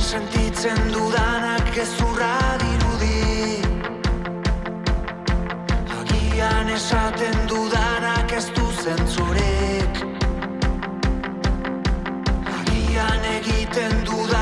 sentitzen dudanak ezurra dirudi Agian esaten dudanak ez du zentzurik Agian egiten dudana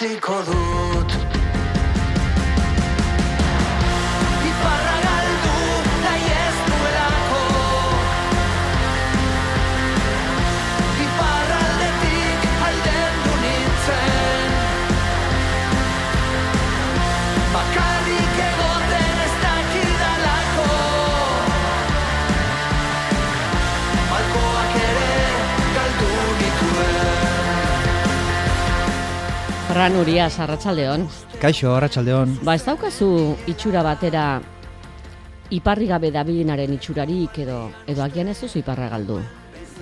ez idatziko Fran Urias, arratsaldeon. Kaixo, arratsaldeon. Ba, ez daukazu itxura batera iparri gabe dabilinaren itxurarik edo edo agian ez duzu iparra galdu.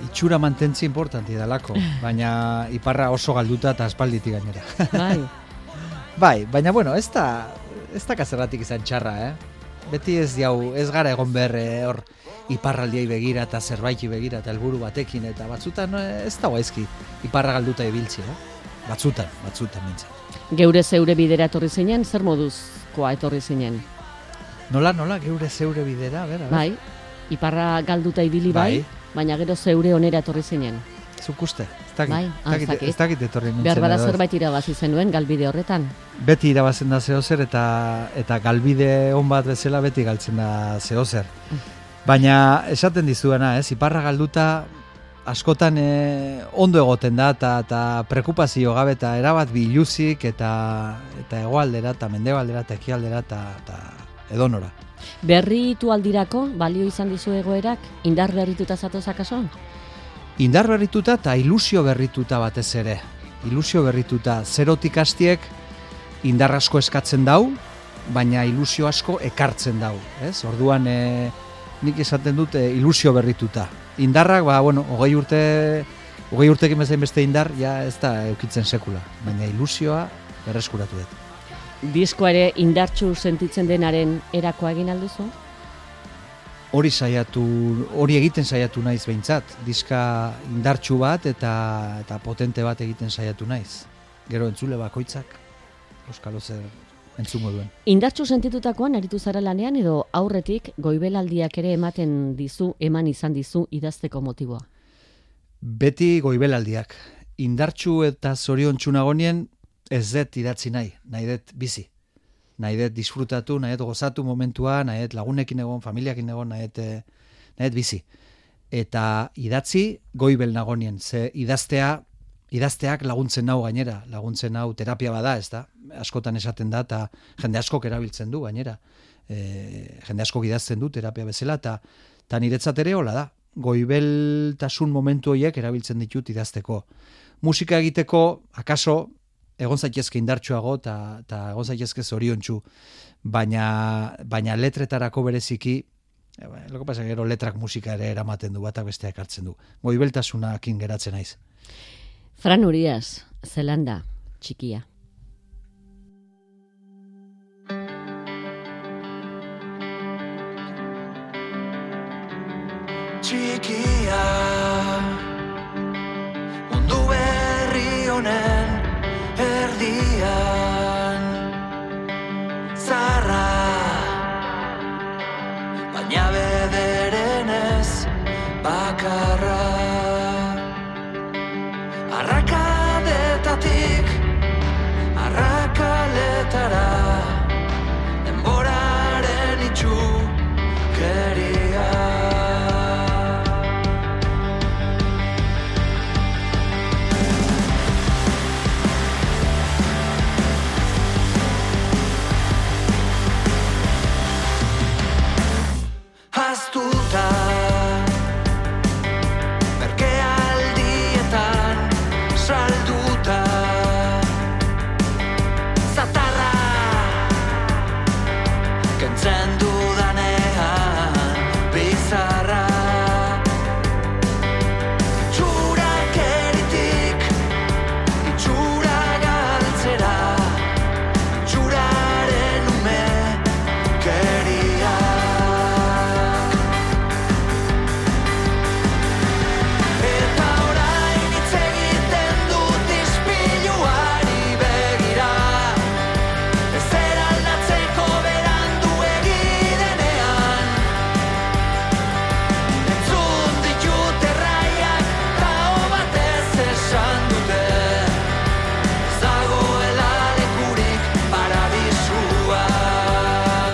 Itxura mantentzi importanti dalako, baina iparra oso galduta eta aspalditik gainera. Bai. bai, baina bueno, ez da, ez da kazerratik izan txarra, eh? Beti ez diau, ez gara egon behar eh, hor iparraldiai begira eta zerbaiti begira eta helburu batekin eta batzutan eh, ez da gaizki iparra galduta ibiltzi, eh? Batzutan, batzutan mintzat. Geure zeure bidera etorri zinen, zer moduzkoa etorri zinen? Nola, nola, geure zeure bidera, bera, Bai, iparra galduta ibili bai, Bai. baina gero zeure onera etorri zinen. Zuk uste, ez dakit, Bai, ah, ez dakit, ez dakit. etorri nintzen. Behar bada zerbait irabazi zenuen galbide horretan. beti irabazen da zehozer eta eta galbide on bat bezala beti galtzen da zehozer. Baina esaten dizuena, ez, iparra galduta askotan e, ondo egoten da eta eta prekupazio gabe eta erabat biluzik eta eta hegoaldera eta mendebaldera eta ekialdera eta eta edonora. Berritu aldirako balio izan dizu egoerak indar berrituta zatoz akaso? Indar berrituta eta ilusio berrituta batez ere. Ilusio berrituta zerotik hastiek indar asko eskatzen dau, baina ilusio asko ekartzen dau, ez? Orduan e, nik esaten dut e, ilusio berrituta. Indarrak, ba, bueno, hogei urte, hogei urtekin bezain beste indar, ja ez da eukitzen sekula, baina ilusioa berreskuratu dut. Diskoa ere indartsu sentitzen denaren erakoa egin alduzu? Hori saiatu, hori egiten saiatu naiz behintzat, diska indartsu bat eta eta potente bat egiten saiatu naiz. Gero entzule bakoitzak euskalo zer entzungo duen. Indartsu sentitutakoan aritu zara lanean edo aurretik goibelaldiak ere ematen dizu, eman izan dizu idazteko motiboa. Beti goibelaldiak. Indartsu eta zoriontsu nagonien ez dut idatzi nahi, nahi dut bizi. Nahi dut disfrutatu, nahi dut gozatu momentua, nahi dut lagunekin egon, familiakin egon, nahi dut, eh, nahi dut bizi. Eta idatzi goibel nagonien, ze idaztea, idazteak laguntzen nau gainera, laguntzen nau terapia bada, ez da? Askotan esaten da, eta jende askok erabiltzen du gainera. E, jende askok idazten du terapia bezala, eta eta niretzat ere hola da. Goibeltasun momentu horiek erabiltzen ditut idazteko. Musika egiteko, akaso, egon zaitezke indartsuago eta eta egon zaitezke zoriontsu, baina baina letretarako bereziki eh, Loko pasa gero letrak musika ere eramaten du batak besteak hartzen du. Goibeltasunakin geratzen naiz. Fran Urias, Zelanda, txikia. txikia Mundu berri honen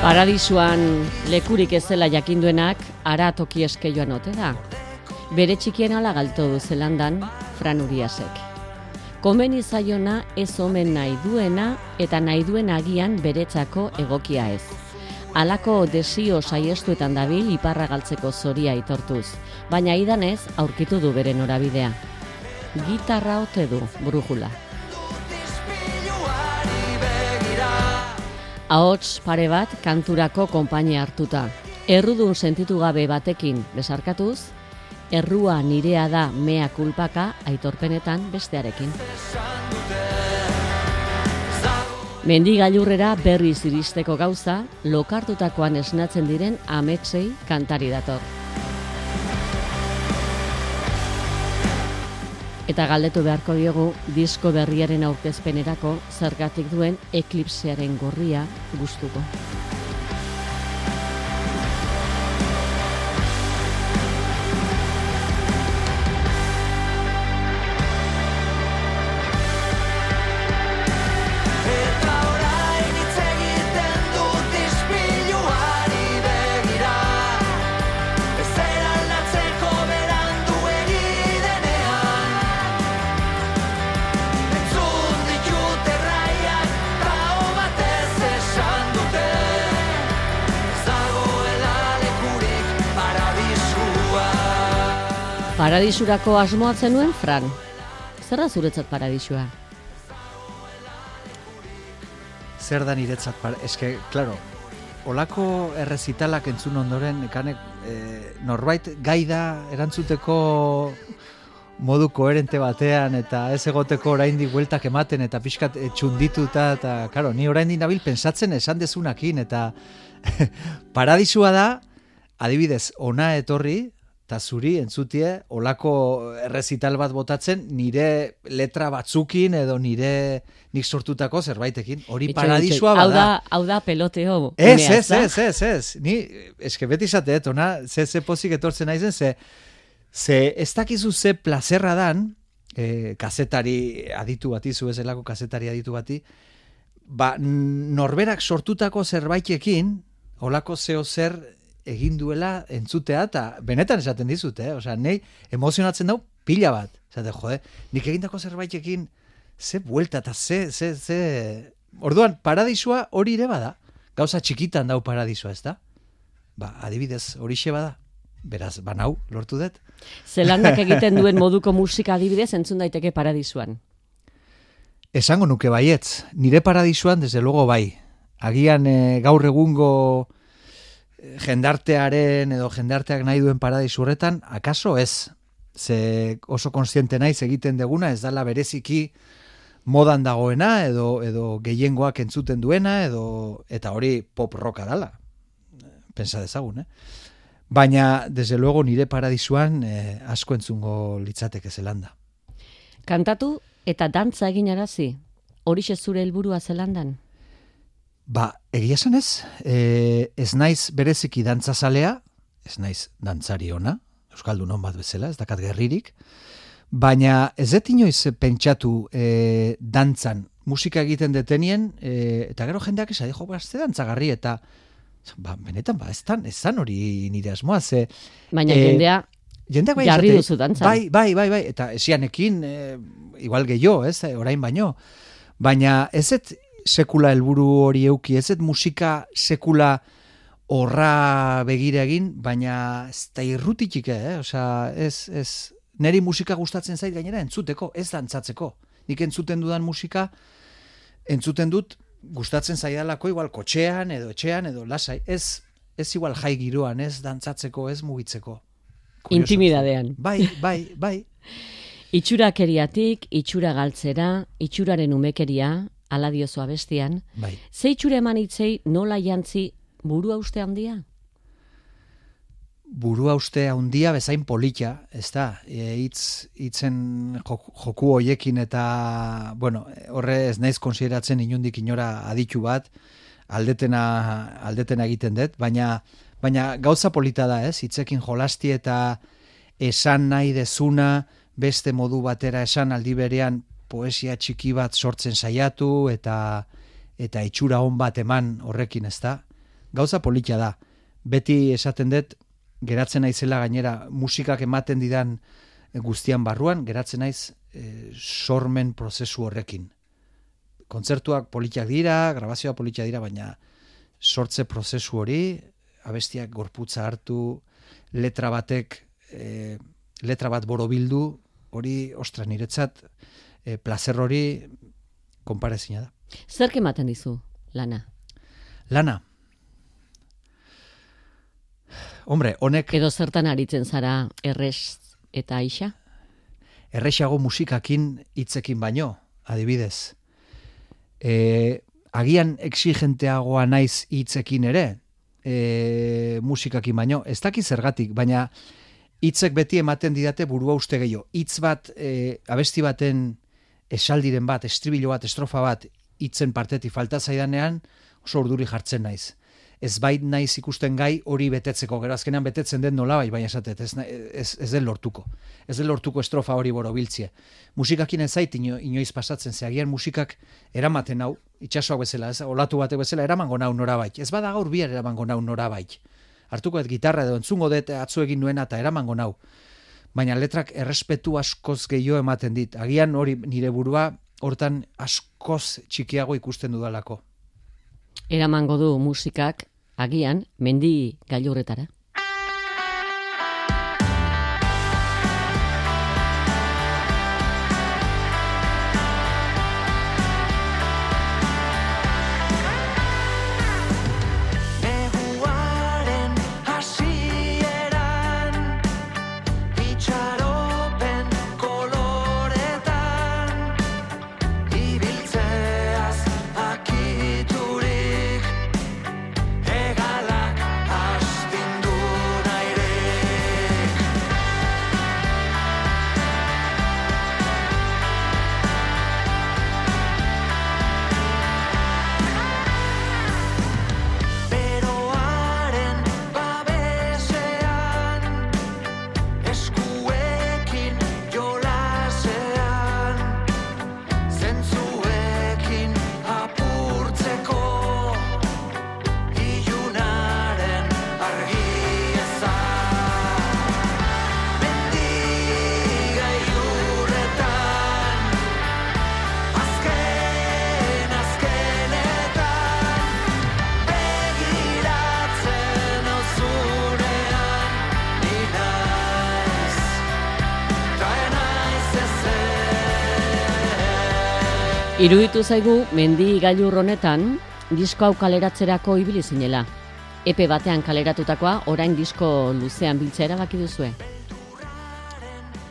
Paradisuan lekurik ez zela jakinduenak ara toki eske joan ote da. Bere txikien ala galto du zelandan Fran Uriasek. Komeni zaiona ez omen nahi duena eta nahi duen agian beretzako egokia ez. Halako desio saiestuetan dabil iparra galtzeko zoria itortuz, baina idanez aurkitu du bere norabidea. Gitarra ote du, brujula. Ahots pare bat kanturako konpainia hartuta. Errudun sentitu gabe batekin besarkatuz, errua nirea da mea kulpaka aitorpenetan bestearekin. Mendi gailurrera berriz iristeko gauza, lokartutakoan esnatzen diren ametsei kantari dator. Eta galdetu beharko diogu disko berriaren aurkezpenerako zergatik duen eklipsearen gorria gustuko. Paradisurako asmoa zenuen, Fran? Zer da zuretzat paradisua? Zer da niretzat, par, eske, claro, olako errezitalak entzun ondoren, ekanek, eh, norbait gai da erantzuteko modu koherente batean eta ez egoteko oraindik bueltak ematen eta pixkat eh, txundituta eta claro, ni oraindik nabil pensatzen esan dezunakin eta paradisua da adibidez ona etorri eta zuri entzutie olako errezital bat botatzen nire letra batzukin edo nire nik sortutako zerbaitekin hori Itxoin, paradisua itxoin. Hau bada da, hau da peloteo. Ez, unea, ez, ez, ez, ez. Ni, eske beti izateet, ona, ze, ze pozik etortzen naizen, ze, ze ez dakizu ze plazerra dan, e, kazetari aditu bati, zu ezelako kazetari aditu bati, ba, norberak sortutako zerbaitekin, olako zeo zer egin duela entzutea, eta benetan esaten dizut, eh? Osea, nei emozionatzen dau pila bat. Zate, jode, nik egindako zerbaitekin, ze buelta eta ze, ze, ze... Orduan, paradisua hori ere bada. Gauza txikitan dau paradisua, ez da? Ba, adibidez, horixe bada. Beraz, banau, lortu dut. Zelandak egiten duen moduko musika adibidez entzun daiteke paradisuan. Esango nuke baietz, nire paradisuan, desde luego bai. Agian eh, gaur egungo eh, jendartearen edo jendarteak nahi duen paradisu horretan, akaso ez. Ze oso konsiente naiz egiten deguna, ez dala bereziki modan dagoena edo edo gehiengoak entzuten duena edo eta hori pop rocka dala. Pensa dezagun, eh? Baina, desde luego, nire paradisuan eh, asko entzungo litzateke zelanda. Kantatu eta dantza egin arazi. Horixe zure helburua zelandan. Ba, egia esan ez, e, ez naiz bereziki dantzazalea, ez naiz dantzari ona, Euskaldun hon bat bezala, ez dakat gerririk, baina ez dut inoiz pentsatu e, dantzan, musika egiten detenien, e, eta gero jendeak esan, jo, ba, ze dantzagarri, eta ba, benetan, ba, ez tan, ez zan hori nire asmoa, ze Baina Eh, jendea jendeak bai Jarri duzu dantzan. Bai, bai, bai, bai, eta esianekin, e, igual gehiago, ez, eh, orain baino. Baina ez et sekula helburu hori euki, ez musika sekula horra begira egin, baina ez da irrutitik, eh? Osea, ez, ez, neri musika gustatzen zait gainera entzuteko, ez dantzatzeko. Nik entzuten dudan musika, entzuten dut, gustatzen zaidalako igual kotxean edo etxean edo lasai. Ez, ez igual jai giroan, ez dantzatzeko, ez mugitzeko. Kurioso. Intimidadean. Bai, bai, bai. Itxurakeriatik, itxura galtzera, itxuraren umekeria, ala diozu abestian, Bai. ze itxura eman hitzei nola jantzi burua uste handia? burua uste handia bezain polita, ez da, e, hitz hitzen joku, joku hoiekin eta, bueno, horre ez naiz konsideratzen inundik inora aditu bat, aldetena, aldetena egiten dut, baina, baina gauza polita da, ez, hitzekin jolasti eta esan nahi dezuna, beste modu batera esan aldi berean poesia txiki bat sortzen saiatu eta eta itxura on bat eman horrekin, ez da? gauza politia da. Beti esaten dut, geratzen naizela gainera musikak ematen didan guztian barruan, geratzen naiz e, sormen prozesu horrekin. Kontzertuak politiak dira, grabazioa politiak dira, baina sortze prozesu hori, abestiak gorputza hartu, letra batek, e, letra bat borobildu, hori, ostra, niretzat, e, placer hori konparezina da. Zer ematen dizu, lana? Lana. Hombre, honek... Edo zertan aritzen zara errez eta aixa? Errexago musikakin hitzekin baino, adibidez. E, agian exigenteagoa naiz hitzekin ere, e, musikakin baino, ez daki zergatik, baina hitzek beti ematen didate burua uste gehiago. Hitz bat, e, abesti baten esaldiren bat, estribilo bat, estrofa bat, hitzen partetik falta zaidanean, oso urduri jartzen naiz ez bait naiz ikusten gai hori betetzeko, gero azkenean betetzen den nola bai, baina esatet, ez, ez, ez den lortuko. Ez den lortuko estrofa hori borobiltzie. Musikakin ez zait ino, inoiz pasatzen, ze agian musikak eramaten hau, itxasoak bezala, ez, olatu batek bezala, eramango nau norabait. Ez bada gaur bihar eramango nau norabait. Hartuko ez gitarra edo entzungo dut atzu egin nuena eta eramango nau. Baina letrak errespetu askoz gehiago ematen dit. Agian hori nire burua hortan askoz txikiago ikusten dudalako. Eramango du musikak agian mendi gailurretara. Iruditu zaigu mendi gailur honetan disko hau kaleratzerako ibili zinela. Epe batean kaleratutakoa orain disko luzean biltzea erabaki duzue.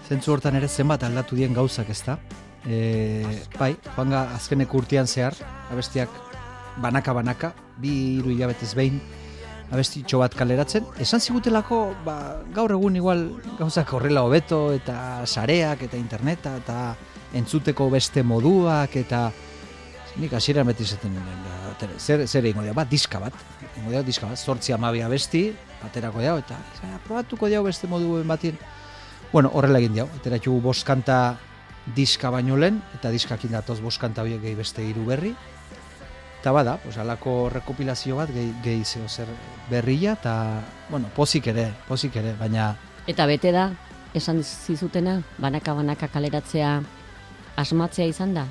Zentzu hortan ere zenbat aldatu dien gauzak ezta. E, bai, joanga azkenek urtean zehar, abestiak banaka banaka, bi hiru hilabetez behin abesti bat kaleratzen. Esan zigutelako, ba, gaur egun igual gauzak horrela hobeto eta sareak eta interneta eta entzuteko beste moduak eta nik hasieran beti izaten ba, zer zer eingo bat diska bat eingo da diska bat. 8 12 besti aterako dau eta probatuko dau beste moduen batien bueno horrela egin dau ateratu bost kanta diska baino lehen eta diskakin datoz bost kanta horiek gehi beste hiru berri. Eta bada pues alako rekopilazio bat gehi gehi zeo zer berria eta bueno pozik ere pozik ere baina eta bete da esan zizutena banaka banaka kaleratzea asmatzea izan da?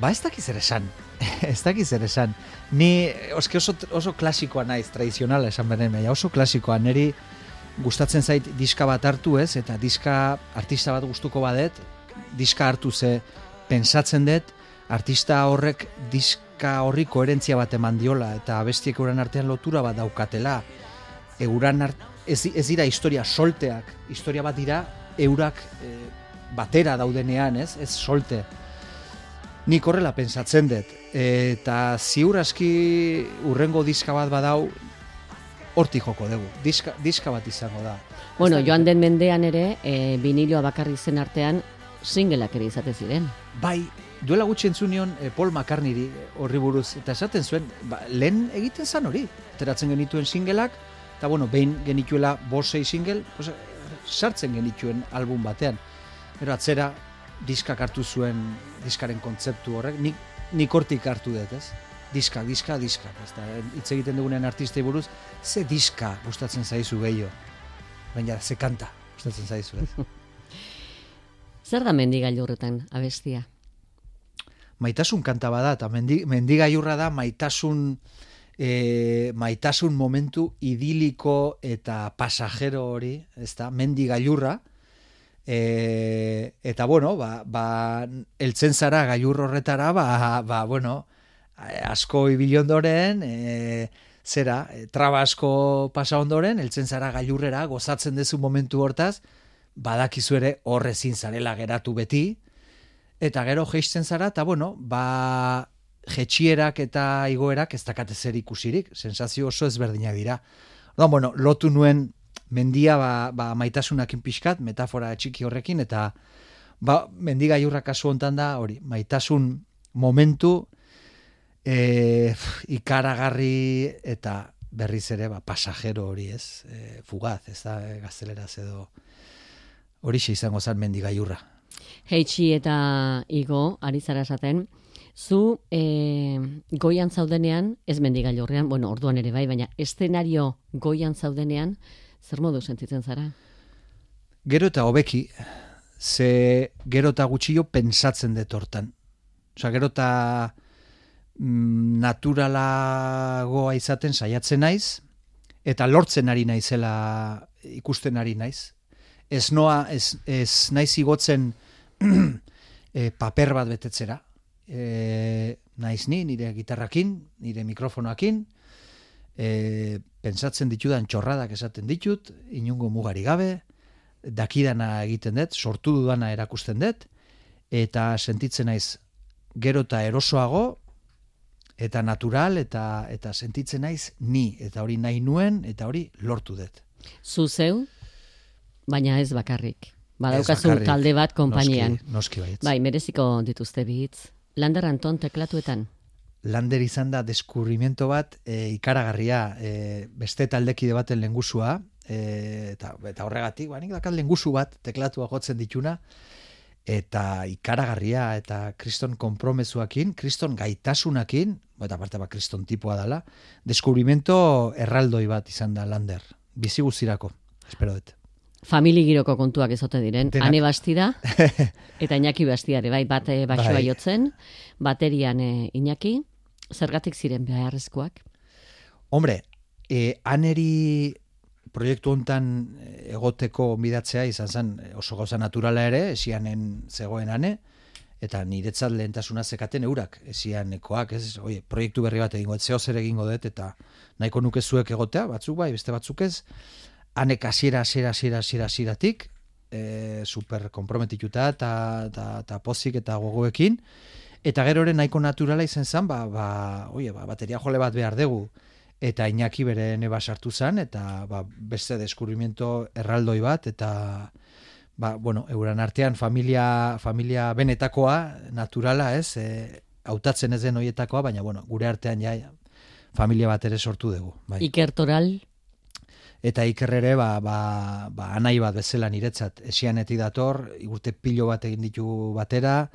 Ba ez dakiz ere esan. ez dakiz ere esan. Ni oske oso, oso klasikoa naiz, tradizionala esan beren, oso klasikoa. Neri gustatzen zait diska bat hartu ez, eta diska artista bat gustuko badet, diska hartu ze pensatzen dut, artista horrek diska horri koherentzia bat eman diola, eta bestiek euran artean lotura bat daukatela. Euran ez, ez dira historia solteak, historia bat dira eurak eh, batera daudenean, ez? Ez solte. Nik horrela pensatzen dut. Eta ziur aski urrengo diska bat badau, horti joko dugu. Diska, diska bat izango da. Bueno, joan den mendean ere, e, biniloa bakarri zen artean, singleak ere izate ziren. Bai, duela gutxi entzunion e, Paul McCartneyri horri buruz, eta esaten zuen, ba, lehen egiten zan hori. Teratzen genituen singleak, eta bueno, behin genituela bosei single, pues, sartzen genituen album batean. Gero atzera diskak hartu zuen diskaren kontzeptu horrek, nik, nik hortik hartu dut, ez? diska, diska, diska. Ez da, hitz egiten dugunen artistei buruz, ze diska gustatzen zaizu gehiago. Baina, ze kanta gustatzen zaizu, ez? Zer da mendigailurretan abestia? maitasun kanta bada, eta mendi, mendigaiurra da maitasun e, maitasun momentu idiliko eta pasajero hori, ez da, mendigailurra, e, eta bueno, ba, ba, eltzen zara gailur horretara, ba, ba, bueno, asko ibili ondoren, e, zera, e, traba asko pasa ondoren, eltzen zara gailurrera, gozatzen dezu momentu hortaz, badakizu ere horrezin zarela geratu beti, eta gero geisten zara, eta bueno, ba, jetxierak eta igoerak ez dakate zer ikusirik, sensazio oso ezberdinak dira. Ordan, bueno, lotu nuen mendia ba, ba maitasunakin pixkat, metafora txiki horrekin, eta ba, mendiga jurra kasu hontan da, hori, maitasun momentu e, ikaragarri eta berriz ere ba, pasajero hori ez, e, fugaz, ez da, e, gazteleraz edo hori izango zan mendiga jurra. Heitsi eta Igo, ari zara esaten, zu e, goian zaudenean, ez mendigailurrean, bueno, orduan ere bai, baina estenario goian zaudenean, zer modu sentitzen zara? Gero eta hobeki, ze gero eta gutxio pensatzen dut hortan. Osa, gero eta mm, naturalagoa izaten saiatzen naiz, eta lortzen ari naizela ikusten ari naiz. Ez noa, ez, ez naiz igotzen e, paper bat betetzera. E, naiz ni, nire gitarrakin, nire mikrofonoakin, e, pensatzen ditudan txorradak esaten ditut, inungo mugari gabe, dakidana egiten dut, sortu dudana erakusten dut, eta sentitzen naiz gero eta erosoago, eta natural, eta eta sentitzen naiz ni, eta hori nahi nuen, eta hori lortu dut. Zuzeu, baina ez bakarrik. Badaukazu talde bat konpainian. Noski, noski Bai, mereziko dituzte bitz. Lander Anton teklatuetan. Lander izan da deskurrimiento bat e, ikaragarria e, beste taldekide baten lengusua e, eta, eta horregatik, ba, nik dakat lengusu bat teklatua gotzen dituna eta ikaragarria eta kriston konpromezuakin, kriston gaitasunakin, eta parte ba, kriston tipua dela, deskubrimiento erraldoi bat izan da Lander. Bizi guztirako, espero dut famili giroko kontuak ezote diren. Denak. Ane bastida, eta Iñaki bastiare, bai, bat baixoa bai. jotzen, baterian Iñaki, zergatik ziren beharrezkoak? Hombre, e, aneri proiektu hontan eh, egoteko onbidatzea izan zen oso gauza naturala ere, esianen zegoen ane, eta niretzat lehentasuna zekaten eurak, esianekoak, ez, oie, proiektu berri bat egingo, etzeo zer egingo dut, eta nahiko nuke zuek egotea, batzuk bai, beste batzuk ez, hanek hasiera hasiera hasiera hasiera hasieratik e, super komprometituta eta ta, ta pozik eta gogoekin eta gero ere nahiko naturala izen zen ba, ba, oie, ba, bateria jole bat behar dugu. Eta Iñaki bere neba sartu zen eta ba, beste deskubrimiento erraldoi bat eta ba, bueno, euran artean familia, familia benetakoa naturala ez e, hautatzen ez den hoietakoa baina bueno, gure artean ja familia bat ere sortu dugu bai. Ikertoral eta ikerrere ba, ba, ba anai bat bezala niretzat. Esianetik dator, igurte pilo bat egin ditu batera,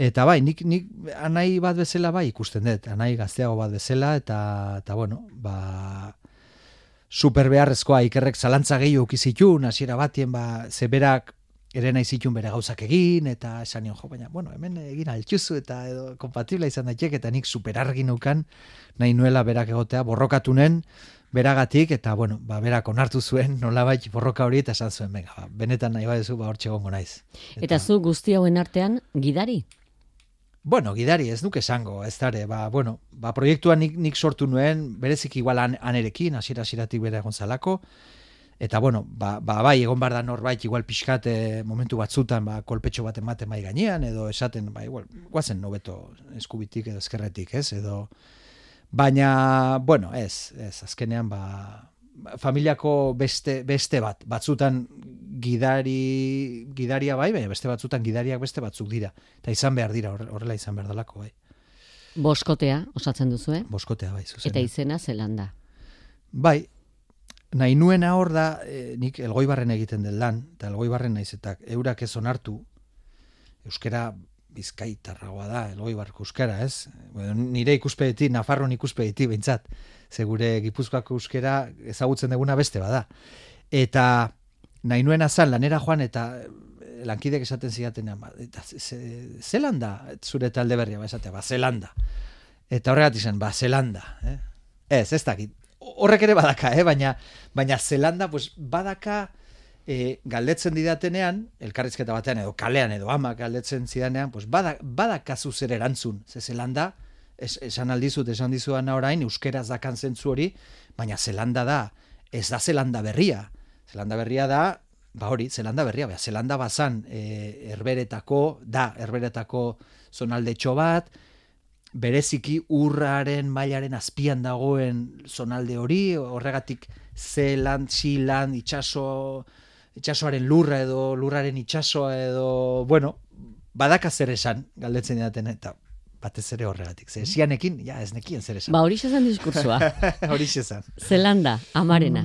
eta bai, nik, nik anai bat bezala bai ikusten dut, anai gazteago bat bezala, eta, eta bueno, ba, super beharrezkoa ikerrek zalantza gehiago ukizitu, hasiera batien, ba, zeberak ere nahi zitun bere gauzak egin, eta esan nion, jo, baina, bueno, hemen egin altxuzu, eta edo kompatibla izan daiteke, eta nik super argi nukan, nahi nuela berak egotea, borrokatunen, beragatik eta bueno, ba berak onartu zuen nolabait borroka hori eta esan zuen, venga, ba, benetan nahi baduzu ba hortxe egongo naiz. Eta, eta zu guzti hauen artean gidari? Bueno, gidari ez nuke esango, ez dare, ba, bueno, ba, proiektua nik, nik sortu nuen, berezik igual an, anerekin, asira asiratik bere egon zalako, eta bueno, ba, ba, bai, egon bar da norbait, igual pixkat momentu batzutan, ba, kolpetxo bat ematen bai gainean, edo esaten, ba, igual, guazen nobeto eskubitik edo eskerretik, ez, edo, Baina, bueno, ez, ez, azkenean, ba, familiako beste, beste bat, batzutan gidari, gidaria bai, baina beste batzutan gidariak beste batzuk dira. Eta izan behar dira, horrela izan behar dalako, bai. Boskotea, osatzen duzu, eh? Boskotea, bai, zuzen. Eta izena zelanda. Bai, nahi nuena hor da, e, nik elgoi barren egiten den lan, eta elgoi barren naiz, eta eurak ez onartu, euskera bizkaitarragoa da, elgoi barko euskara, ez? Bueno, nire ikuspegetik, Nafarroan ikuspegetik, behintzat, ze gure gipuzkoako euskera ezagutzen duguna beste bada. Eta nahi nuen azan, lanera joan, eta eh, lankidek esaten zidaten, ba, eta ze, zelanda, zure talde berria, ba, esatea, ba, zelanda. Eta horregatik zen, ba, zelanda, eh? Ez, ez dakit. Horrek ere badaka, eh? baina, baina zelanda, pues, badaka, e, galdetzen didatenean, elkarrizketa batean edo kalean edo ama galdetzen zidanean, pues bada, bada kasu zer erantzun, ze zelanda, es, esan aldizut, esan dizudan orain, euskeraz dakan zentzu hori, baina zelanda da, ez da zelanda berria. Zelanda berria da, ba hori, zelanda berria, ba, zelanda bazan e, herberetako, da, herberetako zonalde bat, bereziki urraren mailaren azpian dagoen zonalde hori, horregatik zelan, txilan, itxaso, itxasoaren lurra edo lurraren itxasoa edo, bueno, badaka zer esan galdetzen didaten eta batez ere horregatik. Ze esianekin, ja, ez nekien zer esan. Ba, hori xezan diskursua. hori xezan. Zelanda. Amarena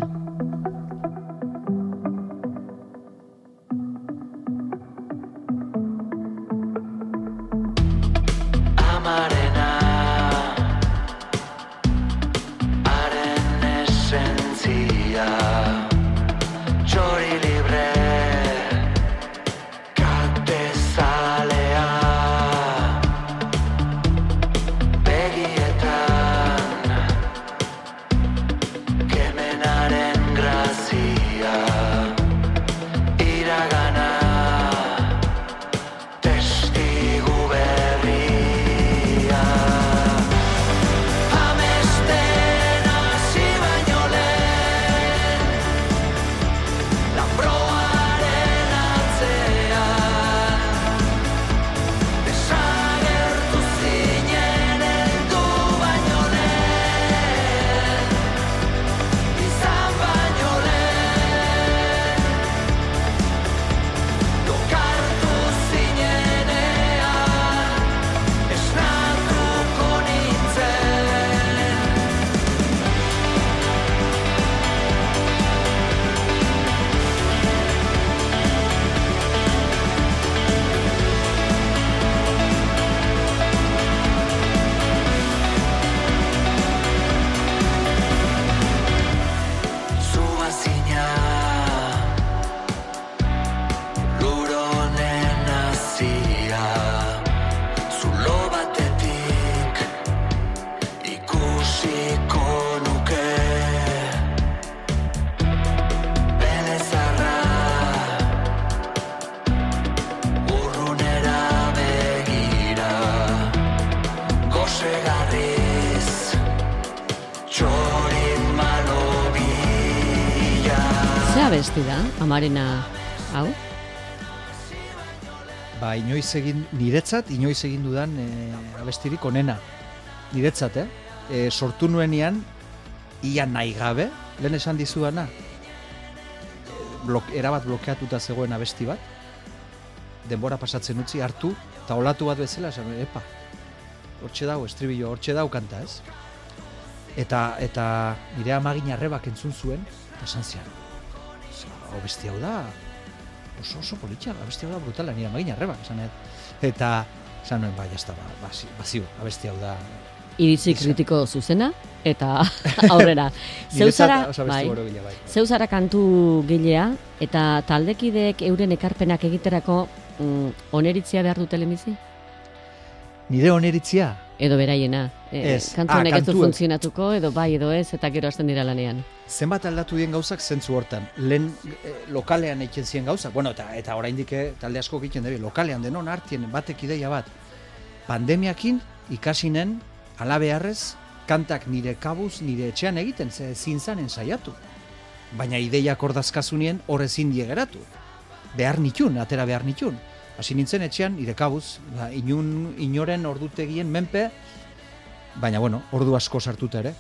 amarena hau? Ba, inoiz egin, niretzat, inoiz egin dudan e, abestirik onena. Niretzat, eh? E, sortu nuenian, ia nahi gabe, lehen esan dizudana, e, blok, erabat blokeatuta zegoen abesti bat, denbora pasatzen utzi hartu, eta olatu bat bezala, esan, epa, hortxe dau, estribillo, hortxe dau kanta, ez? Eta, eta nire amagin arrebak entzun zuen, eta esan zian, hau besti hau da, oso oso politxa, abesti hau da brutala, nire amagin arrebak, esan. Eta, esan nuen, bai, jazta, ba, basi, bazio, abesti hau da. Iritzi kritiko zuzena, eta aurrera. Zeuzara, bai, bai. zeuzara kantu gilea, eta taldekideek euren ekarpenak egiterako mm, oneritzia behar du telemizi? Nire oneritzia, Edo beraiena. E, Ez. Kantu Ah, honek ez du funtzionatuko, edo bai edo ez, eta gero hasten dira lanean. zenbat aldatu dien gauzak zentzu hortan. Lehen eh, lokalean egiten ziren gauzak, bueno, eta, eta oraindik eh, talde asko egiten dugu, lokalean denon artien batek ideia bat. Pandemiakin ikasinen alabeharrez kantak nire kabuz, nire etxean egiten, ze ezin zanen saiatu. Baina ideiak ordazkazunien hor ezin die geratu. Behar nitun, atera behar nitun. Hasi nintzen etxean nire kabuz, ba, inun, inoren ordutegien menpe, baina bueno, ordu asko sartuta ere.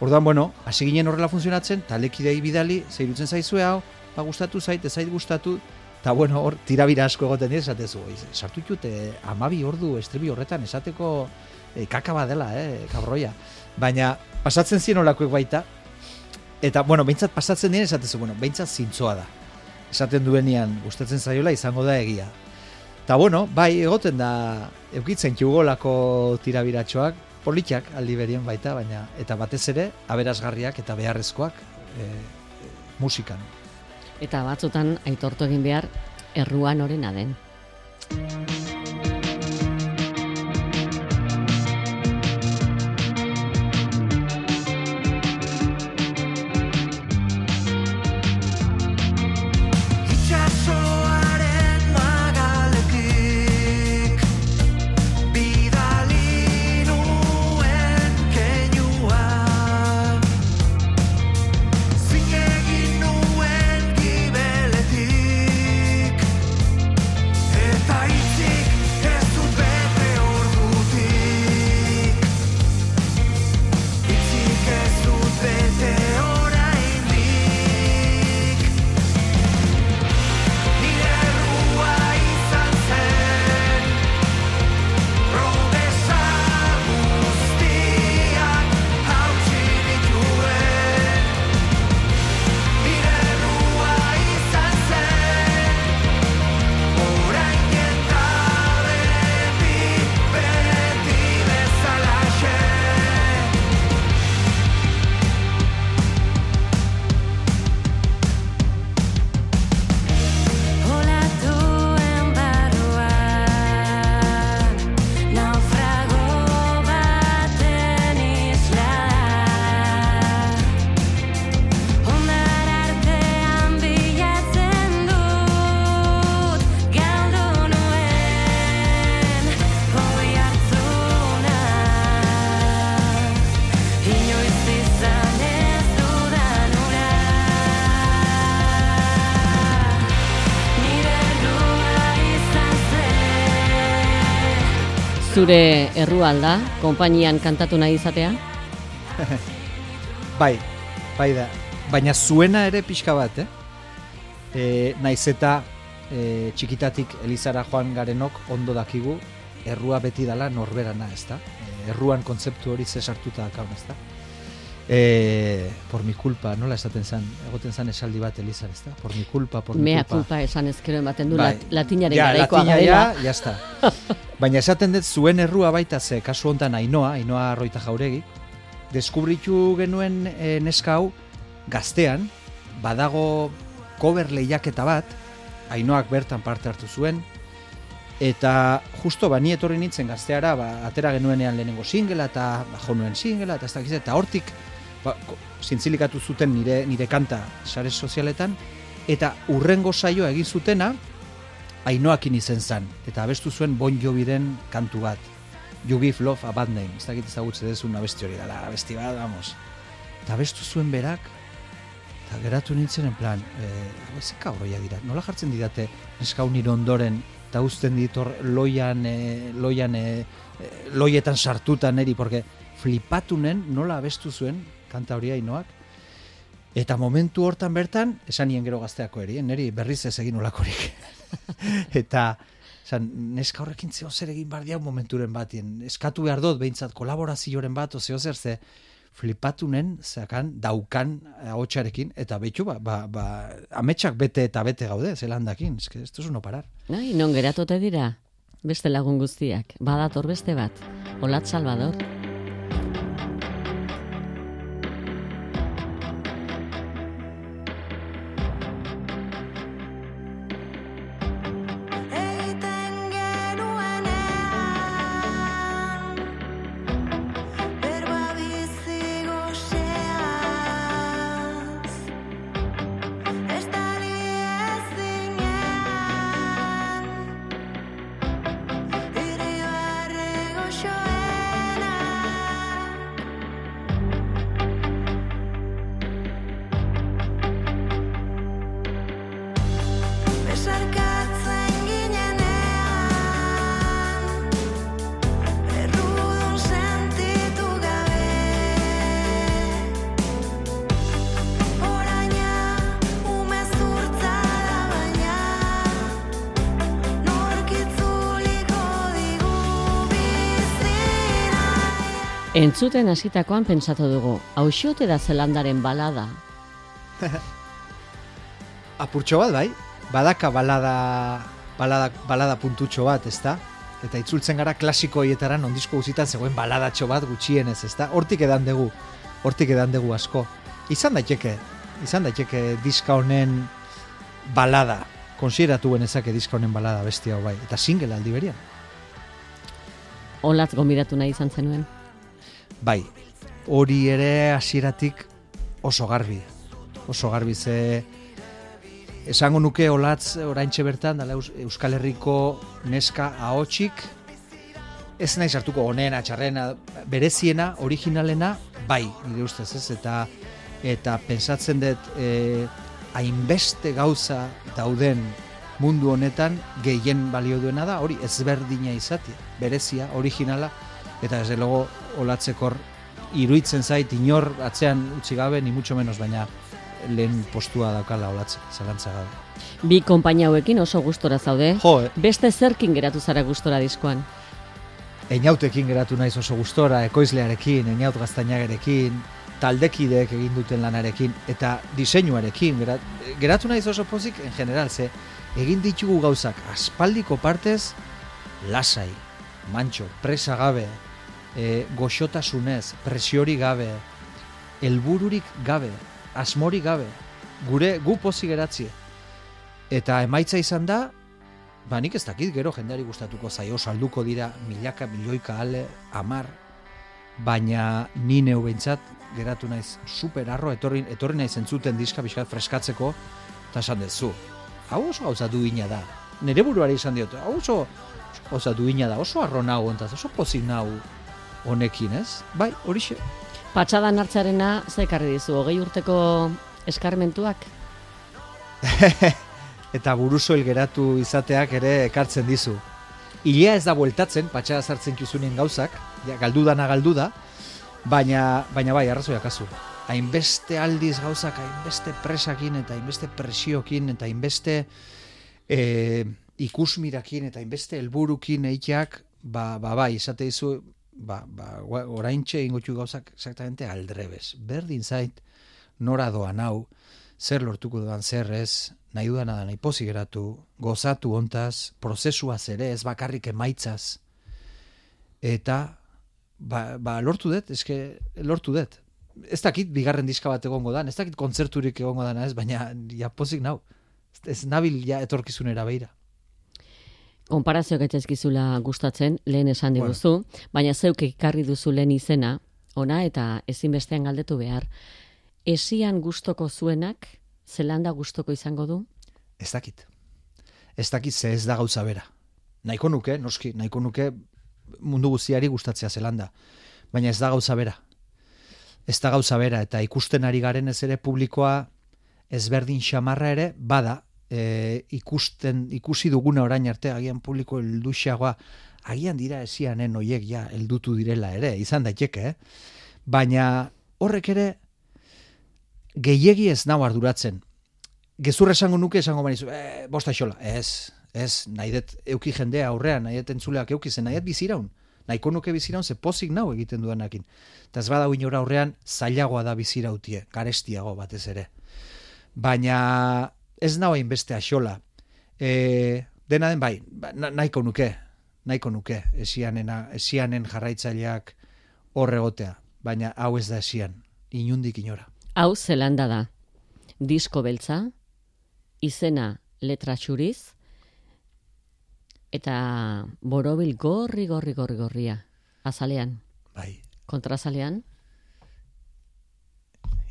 Orduan, bueno, hasi ginen horrela funtzionatzen, talekidei bidali, zeirutzen zaizue hau, ba gustatu zait, ez zait gustatu, eta bueno, hor, tirabira asko egoten dira, esatezu, "Oiz, sartu eh, amabi ordu estribi horretan, esateko eh, kaka bat dela, eh, kabroia. Baina, pasatzen zien olakoek baita, eta, bueno, behintzat pasatzen dien, esatezu, bueno, behintzat zintzoa da. Esaten duenean, gustatzen zaiola, izango da egia. Ta bueno, bai, egoten da, eukitzen jugolako tirabiratxoak, politxak aldi berien baita, baina, eta batez ere, aberasgarriak eta beharrezkoak e, musikan. Eta batzutan aitortu egin behar erruan orena den. Zure errua alda, konpainian kantatu nahi izatea? Bai, bai da. Baina zuena ere pixka bat, eh? E, naiz eta e, txikitatik Elizara joan garenok ondo dakigu errua beti dala norberana, ez da? E, erruan kontzeptu hori ze sartuta dakaun, ez da? E, por mi culpa, nola esaten zan, egoten zan esaldi bat Elizar, ez da? Por mi culpa, por mi Mea culpa. kulpa esan ezkero ematen du Bai. lat, latinaren ja, garaikoa latina ja, está. Baina esaten dut zuen errua baita ze kasu hontan Ainoa, Ainoa Arroita Jauregi, deskubritu genuen e, neska hau gaztean, badago cover lehiaketa bat, Ainoak bertan parte hartu zuen, eta justo bani etorri nintzen gazteara, ba, atera genuenean lehenengo singela, eta bajo nuen singela, eta ez dakiz, eta hortik ba, zintzilikatu zuten nire, nire kanta sare sozialetan, eta urrengo saioa egin zutena, Ainoakin izen zan, eta abestu zuen Bon Joviren kantu bat. You give love a bad name. Ez dakit ezagutze dezun abesti hori dela, abesti bat, vamos. Eta abestu zuen berak, eta geratu nintzen en plan, e, hau ez kabroia dira, nola jartzen didate neskau nire ondoren, eta uzten ditor loian, e, loian, e, loietan sartuta neri, porque flipatunen nola abestu zuen kanta hori Ainoak, Eta momentu hortan bertan, esan nien gero gazteako eri, eh, neri berriz ez egin olakorik. eta, esan, neska horrekin zeo zer egin bar diau momenturen batien. Eskatu behar dut, behintzat, kolaborazioaren bat, ozeo zer ze, flipatunen, zekan, daukan ahotsarekin, eta behitu, ba, ba, ba, ametsak bete eta bete gaude, zelandakin, eske, ez duzu no parar. Ai, non geratote dira? Beste lagun guztiak. Badator beste bat. Olat Salvador. Entzuten hasitakoan pentsatu dugu, hauxote da zelandaren balada. Apurtxo bat, bai, badaka balada balada, balada puntutxo bat, ezta? Eta itzultzen gara klasiko hietara nondizko guzitan zegoen baladatxo bat gutxienez, ezta? Hortik edan dugu, hortik edan dugu asko. Izan daiteke, izan daiteke diska honen balada, konsideratu genezake diska honen balada bestia hau bai, eta single aldi berian. Olatz gombidatu nahi izan zenuen. Bai, hori ere hasieratik oso garbi. Oso garbi ze esango nuke olatz oraintxe bertan dala Eus- Euskal Herriko neska ahotsik ez nahi sartuko onena, txarrena, bereziena, originalena, bai, nire ustez ez, eta eta pensatzen dut eh, hainbeste gauza dauden mundu honetan gehien balio duena da, hori ezberdina izatea, berezia, originala, eta ez logo olatzekor iruitzen zait inor atzean utzi gabe, ni mucho menos, baina lehen postua daukala olatze, zalantza gabe. Bi konpainia hauekin oso gustora zaude. Jo, eh, Beste zerkin geratu zara gustora diskoan. Einautekin geratu naiz oso gustora, ekoizlearekin, Einaut gaztainagarekin, taldekideek egin duten lanarekin, eta diseinuarekin, gerat, geratu naiz oso pozik, en general, ze egin ditugu gauzak aspaldiko partez, lasai, mantxo, presa gabe, e, goxotasunez, presiori gabe, helbururik gabe, asmori gabe, gure gu pozik geratzie. Eta emaitza izan da, ba nik ez dakit gero jendari gustatuko zaio salduko dira milaka, milioika ale, amar, baina ni neu behintzat geratu naiz super arro, etorri, etorri naiz entzuten diska pixkat freskatzeko, eta esan dezu, hau oso gauza duina da. Nere buruari esan diot, hau oso oso duina da, oso arro ontaz, oso pozik nau honekin, ez? Bai, horixe. Patxadan hartzarena ze ekarri dizu, hogei urteko eskarmentuak? eta burusoil geratu izateak ere ekartzen dizu. Ilea ez da bueltatzen, patxada sartzen juzunen gauzak, ja, galdu dana galdu da, baina, baina bai, arrazoiak kasu. Hainbeste aldiz gauzak, hainbeste presakin eta hainbeste presiokin eta hainbeste e, ikusmirakin eta hainbeste helburukin eiteak, ba, ba bai, esate dizu, ba, ba, gua- oraintxe ingotxu gauzak exactamente aldrebes. Berdin zait, nora doan hau, zer lortuko dudan zer ez, nahi dudana da nahi geratu, gozatu ontaz, prozesuaz ere, ez bakarrik emaitzaz. Eta, ba, ba lortu dut, eske lortu dut. Ez dakit bigarren diska bat egongo dan, ez dakit kontzerturik egongo dana ez, baina ja pozik nau. Ez nabil ja etorkizunera beira. Konparazioak etzaizkizula gustatzen, lehen esan Bueno. diguzu, baina zeuk ekarri duzu lehen izena, ona eta ezinbestean galdetu behar. Esian gustoko zuenak, zelanda gustoko izango du? Ez dakit. Ez dakit ze ez da gauza bera. Nahiko nuke, noski, nahiko nuke mundu guztiari gustatzea zelanda. Baina ez da gauza bera. Ez da gauza bera, eta ikusten ari garen ez ere publikoa ezberdin xamarra ere, bada, e, ikusten, ikusi duguna orain arte, agian publiko helduxagoa, agian dira esianen oiek ja heldutu direla ere, izan daiteke, eh? Baina horrek ere gehiegi ez nau arduratzen gezur esango nuke esango banizu, e, bosta xola, ez, ez, nahi dut euki jendea aurrean, nahi dut entzuleak euki zen, nahi dut biziraun, nahiko nuke biziraun, ze pozik nau egiten duenakin. Eta ez bada inora aurrean, zailagoa da bizirautie, garestiago batez ere. Baina ez nau hainbeste axola. E, dena den bai, ba, na- nahiko nuke, nahiko nuke, esianena, esianen jarraitzaileak horregotea, baina hau ez da esian, inundik inora. Hau zelanda da. Disko beltza, izena letra txuriz, eta borobil gorri, gorri, gorri, gorria. Azalean, Bai, kontrazalean,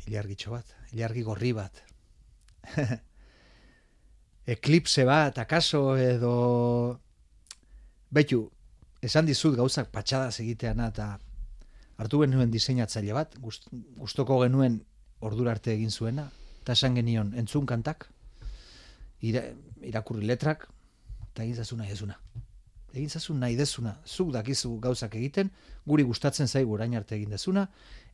ilargitxo bat, ilargi gorri bat. Eklipse bat, akaso edo... Betu, esan dizut gauzak patxadas egiteana eta hartu genuen diseinatzaile bat, gust, gustoko genuen ordura arte egin zuena, eta esan genion entzun kantak, ira, irakurri letrak, eta egin zazu nahi dezuna. Egin zazu nahi dezuna, zuk dakizu gauzak egiten, guri gustatzen zaigu orain arte egin dezuna,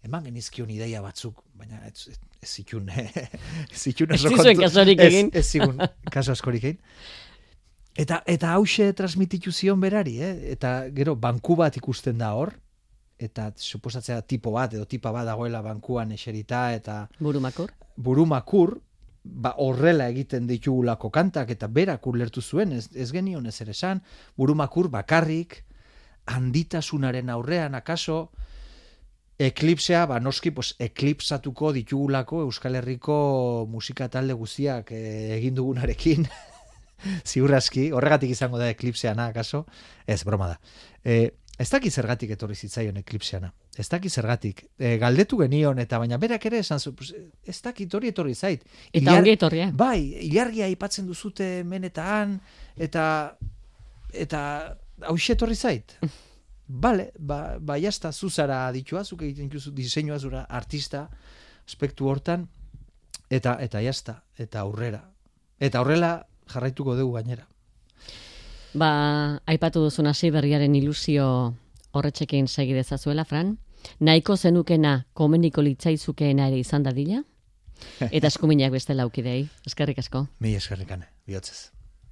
eman genizkion ideia batzuk, baina ez, ez, ez zitun, ez zitun Ez zizuen kasurik egin. Ez, ez zigun kaso askorik egin. Eta, eta hause transmititu zion berari, eh? eta gero banku bat ikusten da hor, eta suposatzea tipo bat edo tipa bat dagoela bankuan eserita eta burumakur. burumakur, ba, horrela egiten ditugulako kantak eta berak ulertu zuen, ez, ez genion ez ere esan, burumakur bakarrik, handitasunaren aurrean akaso, eklipsea, ba, noski, pues, eklipsatuko ditugulako Euskal Herriko musika talde guztiak eh, egin dugunarekin, ziurraski, horregatik izango da eklipseana, akaso, ez, broma da. E, ez daki zergatik etorri zitzaion eklipseana. Ez daki zergatik. E, galdetu genion, eta baina berak ere esan zu, ez dakit hori etorri zait. Eta ongi etorria. Bai, ilargia aipatzen duzute hemen eta han, eta, eta hauxe etorri zait. Bale, ba, ba jazta, zuzara aditua, zuk egiten duzu diseinua zura artista, aspektu hortan, eta eta jazta, eta aurrera. Eta horrela jarraituko dugu gainera. Ba, aipatu duzun hasi berriaren ilusio horretxekin segi dezazuela, Fran. Nahiko zenukena komeniko litzaizukeena ere izan dadila? Eta eskuminak beste laukidei. Eskerrik asko. Mi eskerrikane, bihotzez.